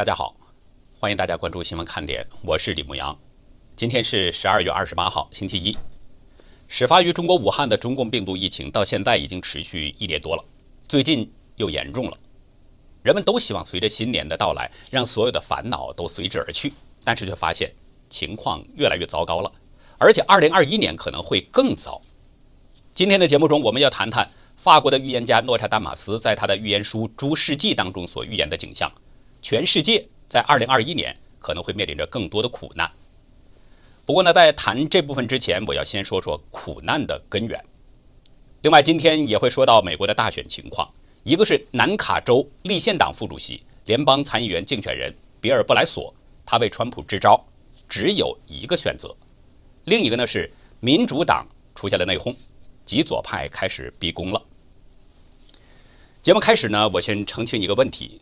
大家好，欢迎大家关注新闻看点，我是李牧阳。今天是十二月二十八号，星期一。始发于中国武汉的中共病毒疫情到现在已经持续一年多了，最近又严重了。人们都希望随着新年的到来，让所有的烦恼都随之而去，但是却发现情况越来越糟糕了，而且二零二一年可能会更糟。今天的节目中，我们要谈谈法国的预言家诺查丹马斯在他的预言书《诸世纪》当中所预言的景象。全世界在二零二一年可能会面临着更多的苦难。不过呢，在谈这部分之前，我要先说说苦难的根源。另外，今天也会说到美国的大选情况。一个是南卡州立宪党副主席、联邦参议员竞选人比尔·布莱索，他为川普支招，只有一个选择；另一个呢是民主党出现了内讧，极左派开始逼宫了。节目开始呢，我先澄清一个问题。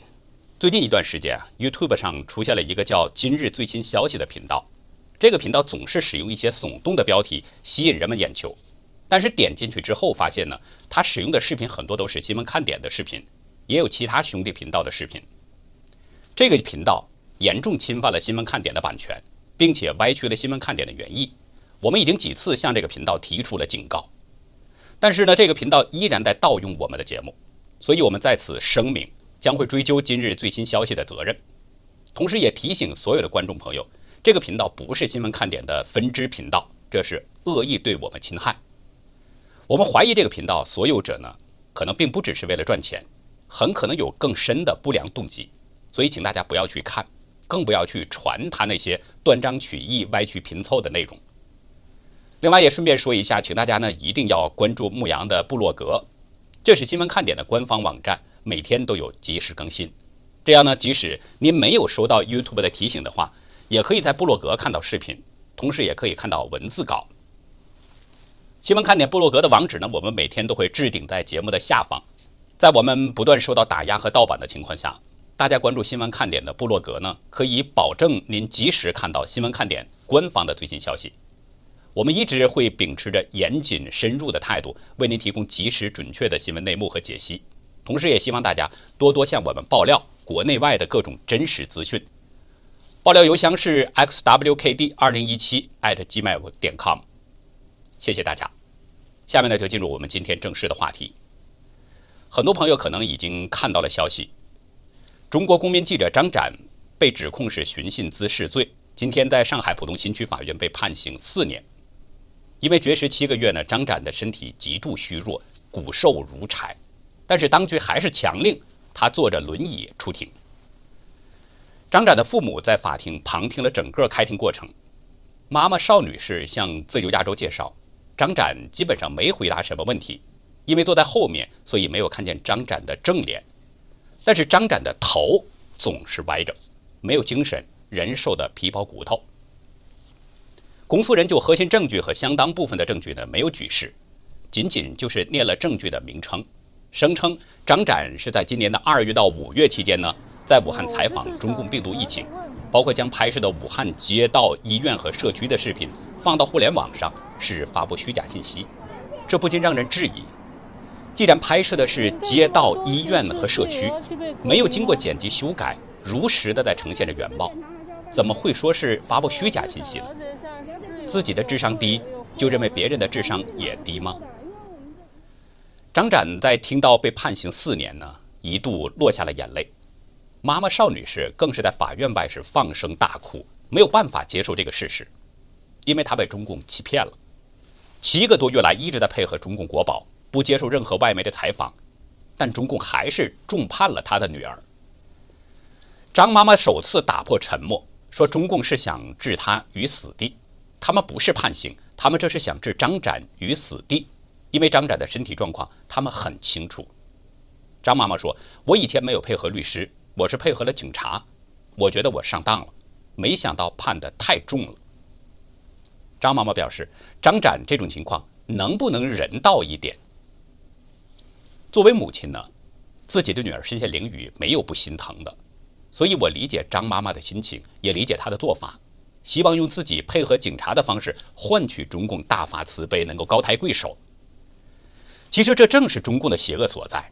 最近一段时间啊，YouTube 上出现了一个叫“今日最新消息”的频道。这个频道总是使用一些耸动的标题吸引人们眼球，但是点进去之后发现呢，它使用的视频很多都是新闻看点的视频，也有其他兄弟频道的视频。这个频道严重侵犯了新闻看点的版权，并且歪曲了新闻看点的原意。我们已经几次向这个频道提出了警告，但是呢，这个频道依然在盗用我们的节目，所以我们在此声明。将会追究今日最新消息的责任，同时也提醒所有的观众朋友，这个频道不是新闻看点的分支频道，这是恶意对我们侵害。我们怀疑这个频道所有者呢，可能并不只是为了赚钱，很可能有更深的不良动机，所以请大家不要去看，更不要去传他那些断章取义、歪曲拼凑的内容。另外也顺便说一下，请大家呢一定要关注牧羊的部落格，这是新闻看点的官方网站。每天都有及时更新，这样呢，即使您没有收到 YouTube 的提醒的话，也可以在部落格看到视频，同时也可以看到文字稿。新闻看点部落格的网址呢，我们每天都会置顶在节目的下方。在我们不断受到打压和盗版的情况下，大家关注新闻看点的部落格呢，可以保证您及时看到新闻看点官方的最新消息。我们一直会秉持着严谨深入的态度，为您提供及时准确的新闻内幕和解析。同时，也希望大家多多向我们爆料国内外的各种真实资讯。爆料邮箱是 xwkd 二零一七 @gmail 点 com。谢谢大家。下面呢，就进入我们今天正式的话题。很多朋友可能已经看到了消息：中国公民记者张展被指控是寻衅滋事罪，今天在上海浦东新区法院被判刑四年。因为绝食七个月呢，张展的身体极度虚弱，骨瘦如柴。但是当局还是强令他坐着轮椅出庭。张展的父母在法庭旁听了整个开庭过程。妈妈邵女士向自由亚洲介绍，张展基本上没回答什么问题，因为坐在后面，所以没有看见张展的正脸。但是张展的头总是歪着，没有精神，人瘦的皮包骨头。公诉人就核心证据和相当部分的证据呢，没有举示，仅仅就是念了证据的名称。声称张展是在今年的二月到五月期间呢，在武汉采访中共病毒疫情，包括将拍摄的武汉街道、医院和社区的视频放到互联网上，是发布虚假信息。这不禁让人质疑：既然拍摄的是街道、医院和社区，没有经过剪辑修改，如实的在呈现着原貌，怎么会说是发布虚假信息呢？自己的智商低，就认为别人的智商也低吗？张展在听到被判刑四年呢，一度落下了眼泪。妈妈邵女士更是在法院外是放声大哭，没有办法接受这个事实，因为她被中共欺骗了。七个多月来一直在配合中共国保，不接受任何外媒的采访，但中共还是重判了她的女儿。张妈妈首次打破沉默，说中共是想置她于死地，他们不是判刑，他们这是想置张展于死地。因为张展的身体状况，他们很清楚。张妈妈说：“我以前没有配合律师，我是配合了警察。我觉得我上当了，没想到判的太重了。”张妈妈表示：“张展这种情况能不能人道一点？”作为母亲呢，自己的女儿身陷囹圄，没有不心疼的。所以我理解张妈妈的心情，也理解她的做法，希望用自己配合警察的方式换取中共大发慈悲，能够高抬贵手。其实这正是中共的邪恶所在。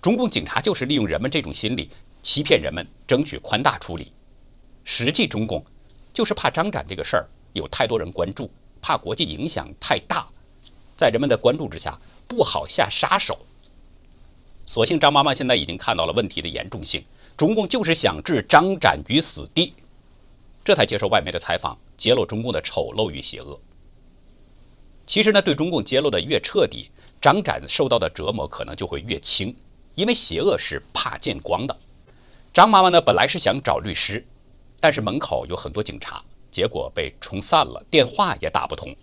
中共警察就是利用人们这种心理，欺骗人们，争取宽大处理。实际中共就是怕张展这个事儿有太多人关注，怕国际影响太大，在人们的关注之下不好下杀手。所幸张妈妈现在已经看到了问题的严重性，中共就是想置张展于死地，这才接受外媒的采访，揭露中共的丑陋与邪恶。其实呢，对中共揭露的越彻底，张展受到的折磨可能就会越轻，因为邪恶是怕见光的。张妈妈呢，本来是想找律师，但是门口有很多警察，结果被冲散了，电话也打不通。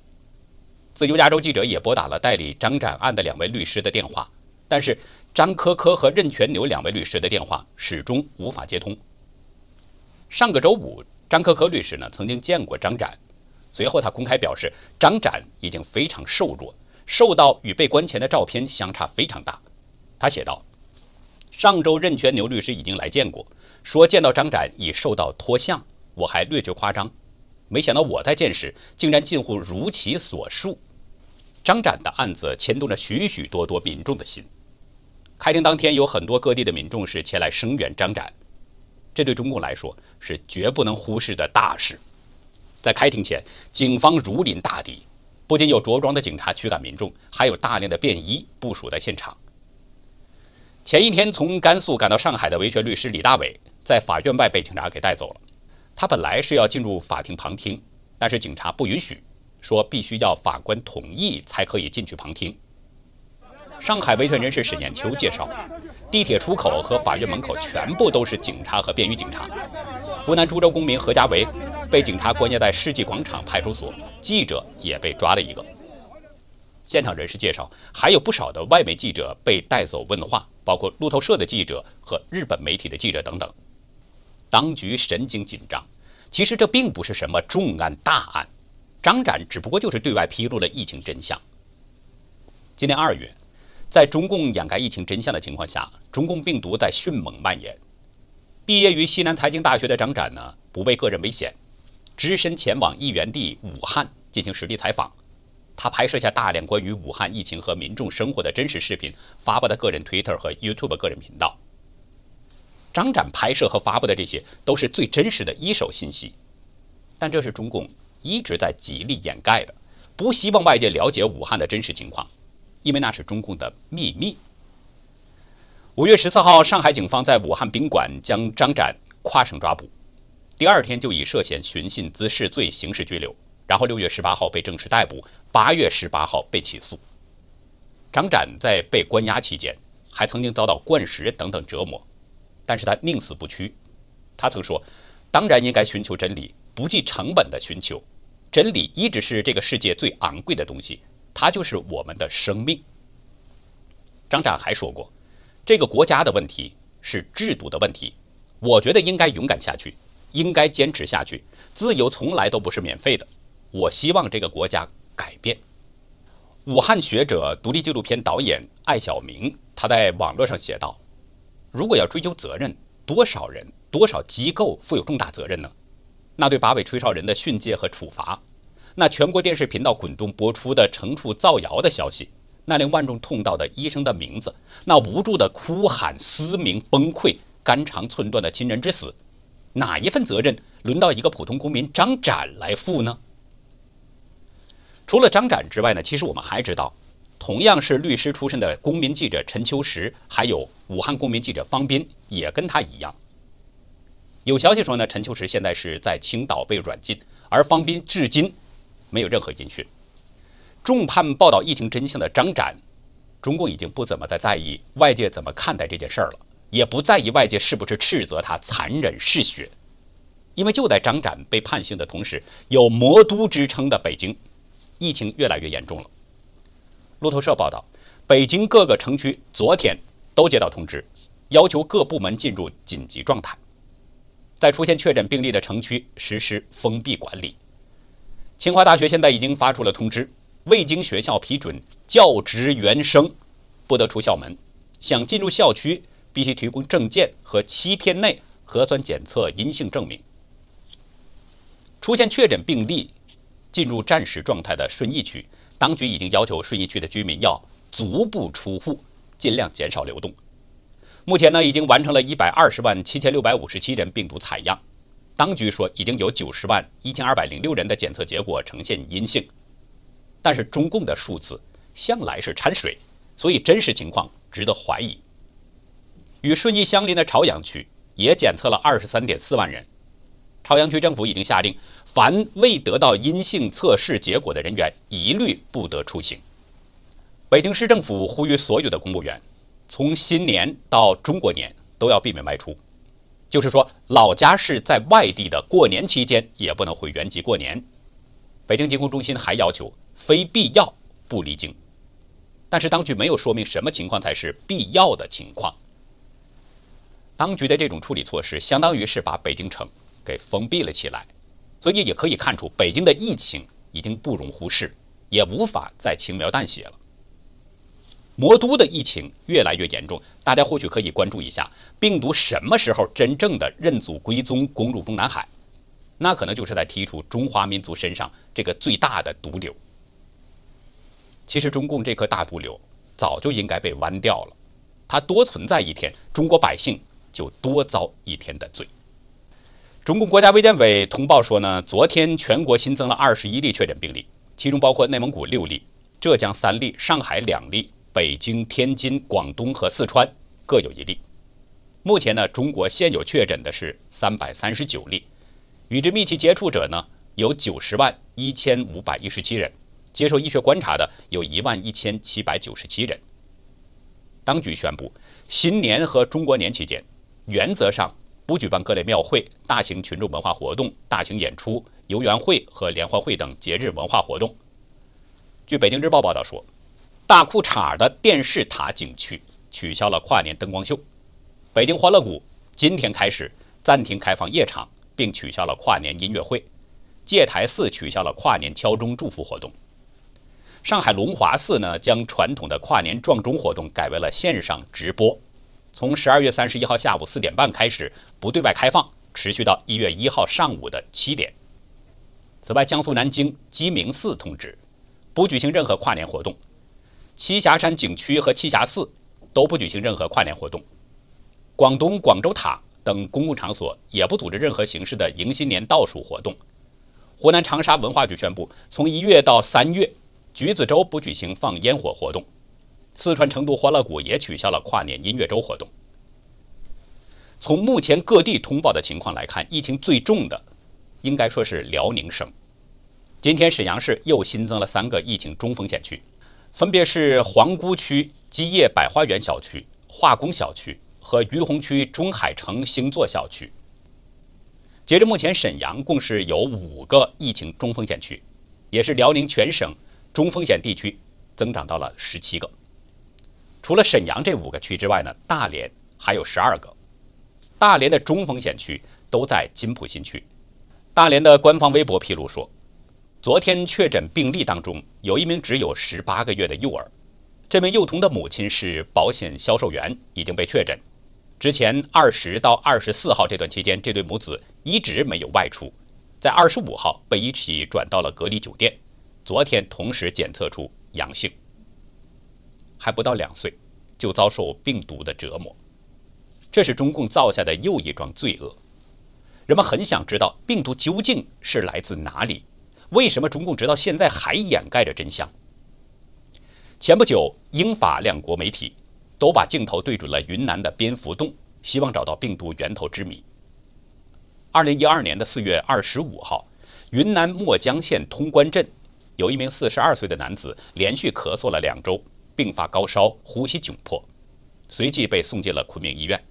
自由亚洲记者也拨打了代理张展案的两位律师的电话，但是。张科科和任全牛两位律师的电话始终无法接通。上个周五，张科科律师呢曾经见过张展，随后他公开表示，张展已经非常瘦弱，受到与被关前的照片相差非常大。他写道：“上周任全牛律师已经来见过，说见到张展已受到脱相，我还略觉夸张。没想到我在见时，竟然近乎如其所述。张展的案子牵动着许许多多民众的心。”开庭当天，有很多各地的民众是前来声援张展，这对中共来说是绝不能忽视的大事。在开庭前，警方如临大敌，不仅有着装的警察驱赶民众，还有大量的便衣部署在现场。前一天从甘肃赶到上海的维权律师李大伟，在法院外被警察给带走了。他本来是要进入法庭旁听，但是警察不允许，说必须要法官同意才可以进去旁听。上海维权人士沈念秋介绍，地铁出口和法院门口全部都是警察和便衣警察。湖南株洲公民何家维被警察关押在世纪广场派出所，记者也被抓了一个。现场人士介绍，还有不少的外媒记者被带走问话，包括路透社的记者和日本媒体的记者等等。当局神经紧张，其实这并不是什么重案大案，张展只不过就是对外披露了疫情真相。今年二月。在中共掩盖疫情真相的情况下，中共病毒在迅猛蔓延。毕业于西南财经大学的张展呢，不畏个人危险，只身前往疫源地武汉进行实地采访。他拍摄下大量关于武汉疫情和民众生活的真实视频，发布在个人 Twitter 和 YouTube 个人频道。张展拍摄和发布的这些都是最真实的一手信息，但这是中共一直在极力掩盖的，不希望外界了解武汉的真实情况。因为那是中共的秘密。五月十四号，上海警方在武汉宾馆将张展跨省抓捕，第二天就以涉嫌寻衅滋事罪刑事拘留，然后六月十八号被正式逮捕，八月十八号被起诉。张展在被关押期间，还曾经遭到灌食等等折磨，但是他宁死不屈。他曾说：“当然应该寻求真理，不计成本的寻求真理，一直是这个世界最昂贵的东西。”它就是我们的生命。张展还说过，这个国家的问题是制度的问题。我觉得应该勇敢下去，应该坚持下去。自由从来都不是免费的。我希望这个国家改变。武汉学者、独立纪录片导演艾晓明，他在网络上写道：“如果要追究责任，多少人、多少机构负有重大责任呢？那对八位吹哨人的训诫和处罚。”那全国电视频道滚动播出的惩处造谣的消息，那令万众痛悼的医生的名字，那无助的哭喊、嘶鸣、崩溃、肝肠寸断的亲人之死，哪一份责任轮到一个普通公民张展来负呢？除了张展之外呢，其实我们还知道，同样是律师出身的公民记者陈秋实，还有武汉公民记者方斌，也跟他一样。有消息说呢，陈秋实现在是在青岛被软禁，而方斌至今。没有任何音讯。重判报道疫情真相的张展，中共已经不怎么再在意外界怎么看待这件事儿了，也不在意外界是不是斥责他残忍嗜血。因为就在张展被判刑的同时，有“魔都”之称的北京，疫情越来越严重了。路透社报道，北京各个城区昨天都接到通知，要求各部门进入紧急状态，在出现确诊病例的城区实施封闭管理。清华大学现在已经发出了通知，未经学校批准，教职员生不得出校门。想进入校区，必须提供证件和七天内核酸检测阴性证明。出现确诊病例，进入战时状态的顺义区，当局已经要求顺义区的居民要足不出户，尽量减少流动。目前呢，已经完成了一百二十万七千六百五十七人病毒采样，当局说已经有九十万一千二百零六人的检测结果呈现阴性，但是中共的数字向来是掺水，所以真实情况值得怀疑。与顺义相邻的朝阳区也检测了二十三点四万人，朝阳区政府已经下令，凡未得到阴性测试结果的人员一律不得出行。北京市政府呼吁所有的公务员。从新年到中国年都要避免外出，就是说老家是在外地的，过年期间也不能回原籍过年。北京疾控中心还要求非必要不离京，但是当局没有说明什么情况才是必要的情况。当局的这种处理措施，相当于是把北京城给封闭了起来，所以也可以看出北京的疫情已经不容忽视，也无法再轻描淡写了。魔都的疫情越来越严重，大家或许可以关注一下病毒什么时候真正的认祖归宗，攻入中南海？那可能就是在剔除中华民族身上这个最大的毒瘤。其实中共这颗大毒瘤早就应该被剜掉了，它多存在一天，中国百姓就多遭一天的罪。中共国家卫健委通报说呢，昨天全国新增了二十一例确诊病例，其中包括内蒙古六例、浙江三例、上海两例。北京、天津、广东和四川各有一例。目前呢，中国现有确诊的是三百三十九例，与之密切接触者呢有九十万一千五百一十七人，接受医学观察的有一万一千七百九十七人。当局宣布，新年和中国年期间，原则上不举办各类庙会、大型群众文化活动、大型演出、游园会和联欢会等节日文化活动。据北京日报报道说。大裤衩的电视塔景区取消了跨年灯光秀，北京欢乐谷今天开始暂停开放夜场，并取消了跨年音乐会。戒台寺取消了跨年敲钟祝福活动。上海龙华寺呢，将传统的跨年撞钟活动改为了线上直播，从十二月三十一号下午四点半开始不对外开放，持续到一月一号上午的七点。此外，江苏南京鸡鸣寺通知不举行任何跨年活动。栖霞山景区和栖霞寺都不举行任何跨年活动，广东广州塔等公共场所也不组织任何形式的迎新年倒数活动。湖南长沙文化局宣布，从一月到三月，橘子洲不举行放烟火活动。四川成都欢乐谷也取消了跨年音乐周活动。从目前各地通报的情况来看，疫情最重的应该说是辽宁省。今天沈阳市又新增了三个疫情中风险区。分别是皇姑区基业百花园小区、化工小区和于洪区中海城星座小区。截至目前，沈阳共是有五个疫情中风险区，也是辽宁全省中风险地区增长到了十七个。除了沈阳这五个区之外呢，大连还有十二个。大连的中风险区都在金浦新区。大连的官方微博披露说。昨天确诊病例当中，有一名只有十八个月的幼儿。这名幼童的母亲是保险销售员，已经被确诊。之前二十到二十四号这段期间，这对母子一直没有外出。在二十五号被一起转到了隔离酒店，昨天同时检测出阳性。还不到两岁，就遭受病毒的折磨，这是中共造下的又一桩罪恶。人们很想知道病毒究竟是来自哪里。为什么中共直到现在还掩盖着真相？前不久，英法两国媒体都把镜头对准了云南的蝙蝠洞，希望找到病毒源头之谜。二零一二年的四月二十五号，云南墨江县通关镇有一名四十二岁的男子连续咳嗽了两周，并发高烧、呼吸窘迫，随即被送进了昆明医院。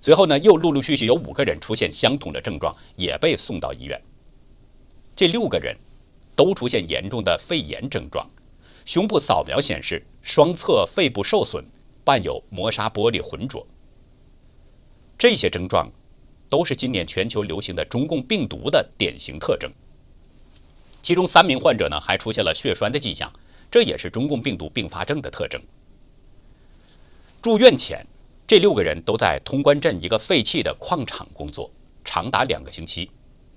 随后呢，又陆陆续续有五个人出现相同的症状，也被送到医院。这六个人。都出现严重的肺炎症状，胸部扫描显示双侧肺部受损，伴有磨砂玻璃浑浊。这些症状都是今年全球流行的中共病毒的典型特征。其中三名患者呢还出现了血栓的迹象，这也是中共病毒并发症的特征。住院前，这六个人都在通关镇一个废弃的矿场工作，长达两个星期。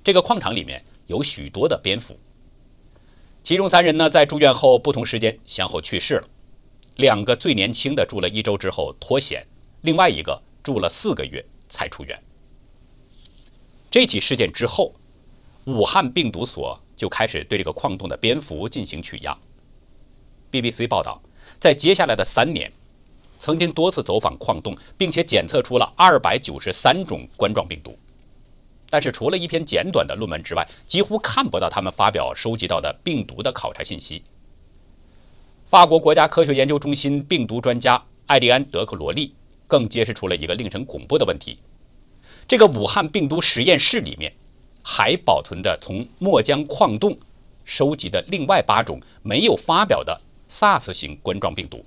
这个矿场里面有许多的蝙蝠。其中三人呢，在住院后不同时间先后去世了。两个最年轻的住了一周之后脱险，另外一个住了四个月才出院。这起事件之后，武汉病毒所就开始对这个矿洞的蝙蝠进行取样。BBC 报道，在接下来的三年，曾经多次走访矿洞，并且检测出了二百九十三种冠状病毒。但是，除了一篇简短的论文之外，几乎看不到他们发表收集到的病毒的考察信息。法国国家科学研究中心病毒专家艾利安·德克罗利更揭示出了一个令人恐怖的问题：这个武汉病毒实验室里面还保存着从墨江矿洞收集的另外八种没有发表的。SARS 型冠状病毒，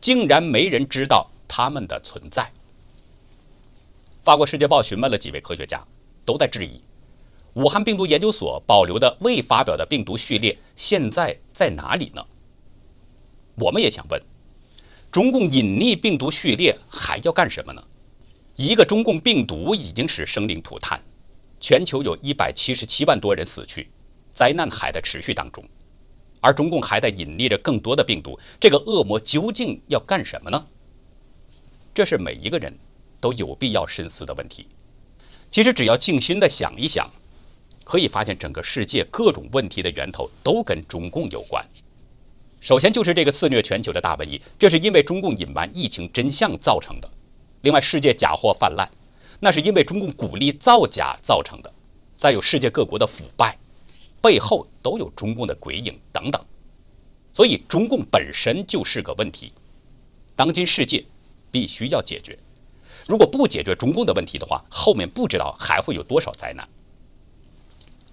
竟然没人知道它们的存在。法国《世界报》询问了几位科学家，都在质疑武汉病毒研究所保留的未发表的病毒序列现在在哪里呢？我们也想问，中共隐匿病毒序列还要干什么呢？一个中共病毒已经使生灵涂炭，全球有一百七十七万多人死去，灾难还在持续当中。而中共还在隐匿着更多的病毒，这个恶魔究竟要干什么呢？这是每一个人都有必要深思的问题。其实，只要静心的想一想，可以发现整个世界各种问题的源头都跟中共有关。首先就是这个肆虐全球的大瘟疫，这是因为中共隐瞒疫情真相造成的；另外，世界假货泛滥，那是因为中共鼓励造假造成的；再有世界各国的腐败。背后都有中共的鬼影等等，所以中共本身就是个问题。当今世界必须要解决，如果不解决中共的问题的话，后面不知道还会有多少灾难。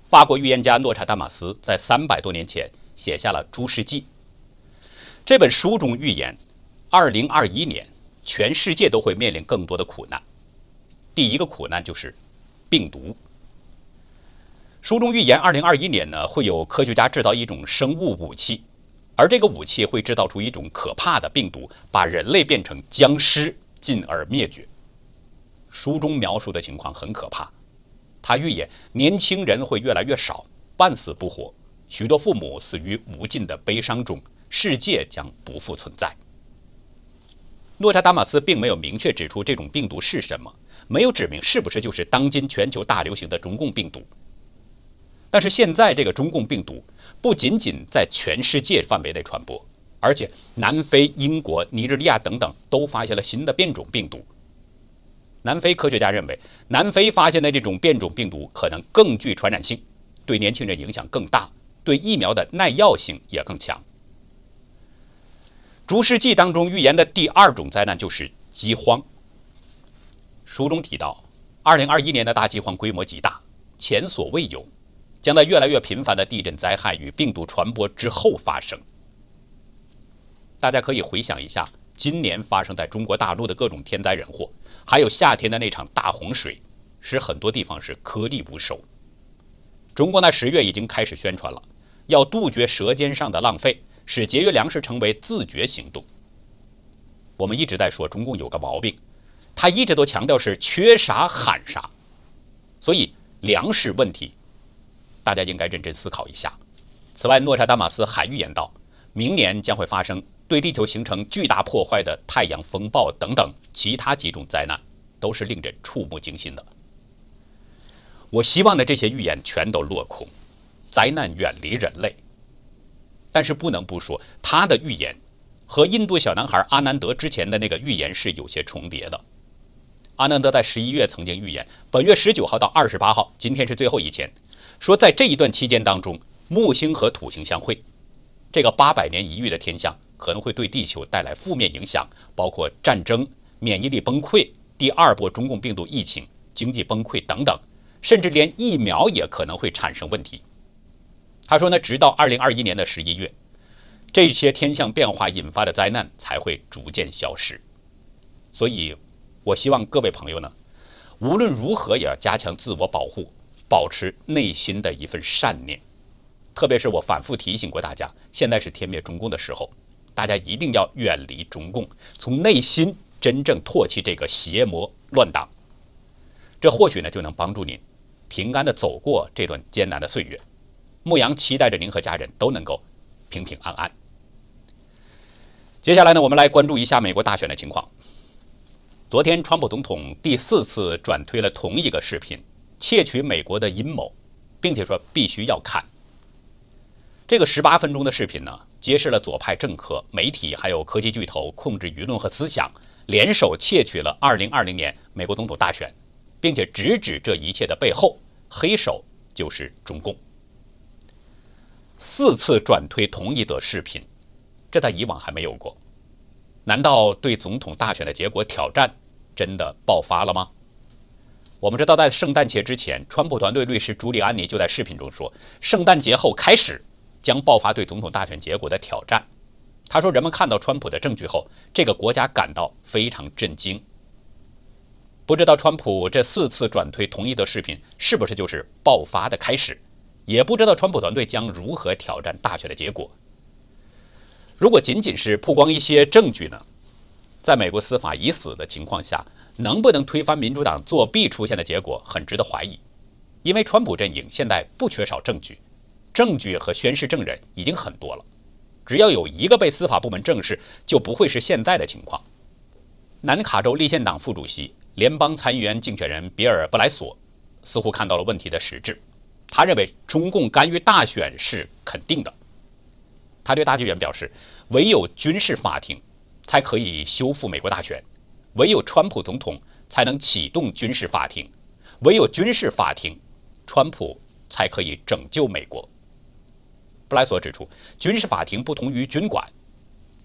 法国预言家诺查丹马斯在三百多年前写下了《诸世纪》这本书中预言，二零二一年全世界都会面临更多的苦难。第一个苦难就是病毒。书中预言，二零二一年呢，会有科学家制造一种生物武器，而这个武器会制造出一种可怕的病毒，把人类变成僵尸，进而灭绝。书中描述的情况很可怕，他预言年轻人会越来越少，半死不活，许多父母死于无尽的悲伤中，世界将不复存在。诺查达马斯并没有明确指出这种病毒是什么，没有指明是不是就是当今全球大流行的中共病毒。但是现在这个中共病毒不仅仅在全世界范围内传播，而且南非、英国、尼日利亚等等都发现了新的变种病毒。南非科学家认为，南非发现的这种变种病毒可能更具传染性，对年轻人影响更大，对疫苗的耐药性也更强。《诸世纪》当中预言的第二种灾难就是饥荒。书中提到，2021年的大饥荒规模极大，前所未有。将在越来越频繁的地震灾害与病毒传播之后发生。大家可以回想一下，今年发生在中国大陆的各种天灾人祸，还有夏天的那场大洪水，使很多地方是颗粒无收。中国在十月已经开始宣传了，要杜绝舌尖上的浪费，使节约粮食成为自觉行动。我们一直在说中共有个毛病，他一直都强调是缺啥喊啥，所以粮食问题。大家应该认真思考一下。此外，诺查丹马斯还预言到，明年将会发生对地球形成巨大破坏的太阳风暴等等其他几种灾难，都是令人触目惊心的。我希望的这些预言全都落空，灾难远离人类。但是不能不说，他的预言和印度小男孩阿南德之前的那个预言是有些重叠的。阿南德在十一月曾经预言，本月十九号到二十八号，今天是最后一天。说，在这一段期间当中，木星和土星相会，这个八百年一遇的天象可能会对地球带来负面影响，包括战争、免疫力崩溃、第二波中共病毒疫情、经济崩溃等等，甚至连疫苗也可能会产生问题。他说呢，直到二零二一年的十一月，这些天象变化引发的灾难才会逐渐消失。所以，我希望各位朋友呢，无论如何也要加强自我保护。保持内心的一份善念，特别是我反复提醒过大家，现在是天灭中共的时候，大家一定要远离中共，从内心真正唾弃这个邪魔乱党，这或许呢就能帮助您平安的走过这段艰难的岁月。牧羊期待着您和家人都能够平平安安。接下来呢，我们来关注一下美国大选的情况。昨天，川普总统第四次转推了同一个视频，窃取美国的阴谋，并且说必须要看。这个十八分钟的视频呢，揭示了左派政客、媒体还有科技巨头控制舆论和思想，联手窃取了二零二零年美国总统大选，并且直指这一切的背后黑手就是中共。四次转推同一则视频，这在以往还没有过。难道对总统大选的结果挑战真的爆发了吗？我们知道，在圣诞节之前，川普团队律师朱利安尼就在视频中说，圣诞节后开始将爆发对总统大选结果的挑战。他说，人们看到川普的证据后，这个国家感到非常震惊。不知道川普这四次转推同一的视频是不是就是爆发的开始？也不知道川普团队将如何挑战大选的结果。如果仅仅是曝光一些证据呢？在美国司法已死的情况下，能不能推翻民主党作弊出现的结果，很值得怀疑。因为川普阵营现在不缺少证据，证据和宣誓证人已经很多了。只要有一个被司法部门证实，就不会是现在的情况。南卡州立宪党副主席、联邦参议员竞选人比尔·布莱索似乎看到了问题的实质，他认为中共干预大选是肯定的。他对大剧院表示，唯有军事法庭才可以修复美国大选，唯有川普总统才能启动军事法庭，唯有军事法庭，川普才可以拯救美国。布莱索指出，军事法庭不同于军管，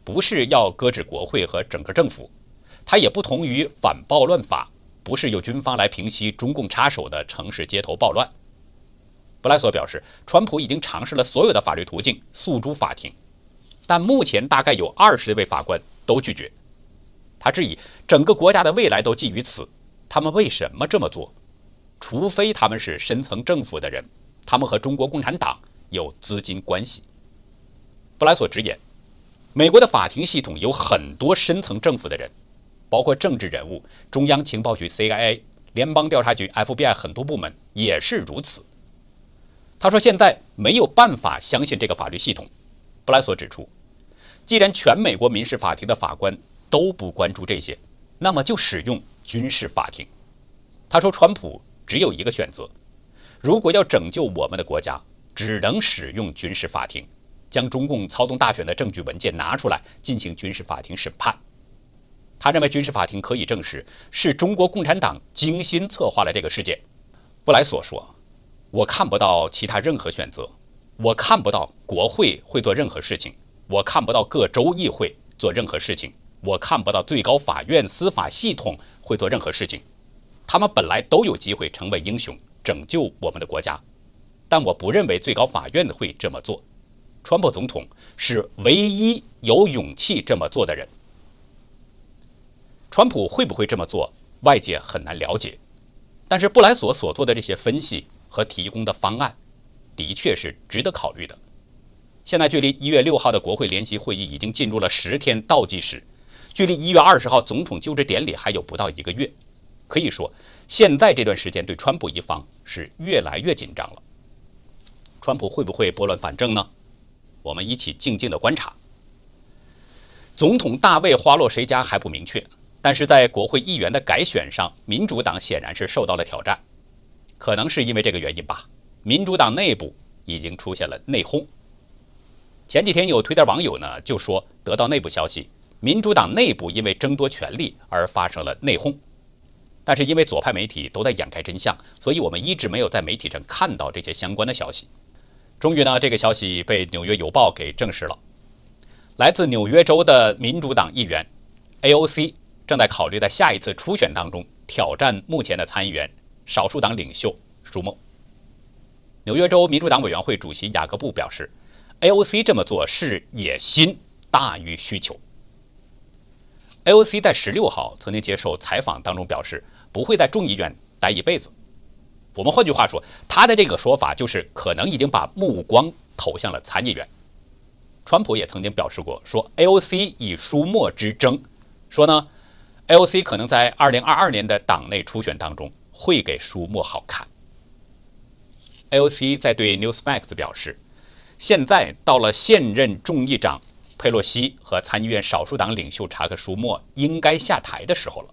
不是要搁置国会和整个政府，它也不同于反暴乱法，不是由军方来平息中共插手的城市街头暴乱。布莱索表示，川普已经尝试了所有的法律途径诉诸法庭，但目前大概有二十位法官都拒绝。他质疑整个国家的未来都寄于此，他们为什么这么做？除非他们是深层政府的人，他们和中国共产党有资金关系。布莱索直言，美国的法庭系统有很多深层政府的人，包括政治人物、中央情报局 （CIA）、联邦调查局 （FBI） 很多部门也是如此。他说：“现在没有办法相信这个法律系统。”布莱索指出，既然全美国民事法庭的法官都不关注这些，那么就使用军事法庭。他说：“川普只有一个选择，如果要拯救我们的国家，只能使用军事法庭，将中共操纵大选的证据文件拿出来进行军事法庭审判。”他认为军事法庭可以证实是中国共产党精心策划了这个事件。布莱索说。我看不到其他任何选择，我看不到国会会做任何事情，我看不到各州议会做任何事情，我看不到最高法院司法系统会做任何事情。他们本来都有机会成为英雄，拯救我们的国家，但我不认为最高法院会这么做。川普总统是唯一有勇气这么做的人。川普会不会这么做，外界很难了解，但是布莱索所做的这些分析。和提供的方案，的确是值得考虑的。现在距离一月六号的国会联席会议已经进入了十天倒计时，距离一月二十号总统就职典礼还有不到一个月。可以说，现在这段时间对川普一方是越来越紧张了。川普会不会拨乱反正呢？我们一起静静的观察。总统大位花落谁家还不明确，但是在国会议员的改选上，民主党显然是受到了挑战。可能是因为这个原因吧，民主党内部已经出现了内讧。前几天有推特网友呢就说得到内部消息，民主党内部因为争夺权力而发生了内讧。但是因为左派媒体都在掩盖真相，所以我们一直没有在媒体上看到这些相关的消息。终于呢，这个消息被《纽约邮报》给证实了。来自纽约州的民主党议员 AOC 正在考虑在下一次初选当中挑战目前的参议员。少数党领袖舒默，纽约州民主党委员会主席雅各布表示，AOC 这么做是野心大于需求。AOC 在十六号曾经接受采访当中表示，不会在众议院待一辈子。我们换句话说，他的这个说法就是可能已经把目光投向了参议院。川普也曾经表示过，说 AOC 以舒默之争，说呢，AOC 可能在二零二二年的党内初选当中。会给舒默好看。AOC 在对 Newsmax 表示，现在到了现任众议长佩洛西和参议院少数党领袖查克·舒默应该下台的时候了。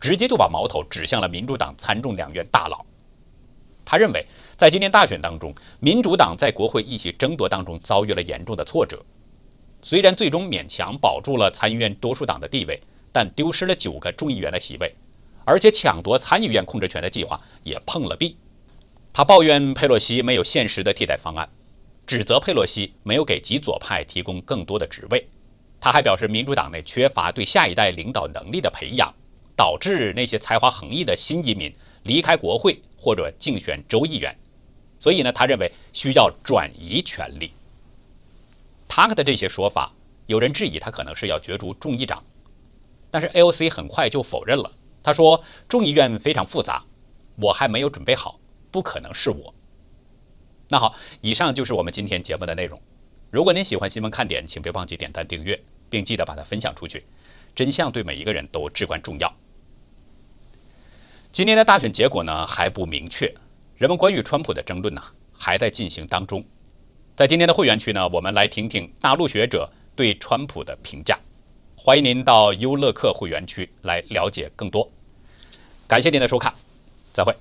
直接就把矛头指向了民主党参众两院大佬。他认为，在今年大选当中，民主党在国会议席争夺当中遭遇了严重的挫折。虽然最终勉强保住了参议院多数党的地位，但丢失了九个众议员的席位，而且抢夺参议院控制权的计划也碰了壁。他抱怨佩洛西没有现实的替代方案，指责佩洛西没有给极左派提供更多的职位。他还表示，民主党内缺乏对下一代领导能力的培养，导致那些才华横溢的新移民离开国会。或者竞选州议员，所以呢，他认为需要转移权力。他的这些说法，有人质疑他可能是要角逐众议长，但是 AOC 很快就否认了。他说：“众议院非常复杂，我还没有准备好，不可能是我。”那好，以上就是我们今天节目的内容。如果您喜欢新闻看点，请别忘记点赞订阅，并记得把它分享出去。真相对每一个人都至关重要。今年的大选结果呢还不明确，人们关于川普的争论呢还在进行当中。在今天的会员区呢，我们来听听大陆学者对川普的评价。欢迎您到优乐客会员区来了解更多。感谢您的收看，再会。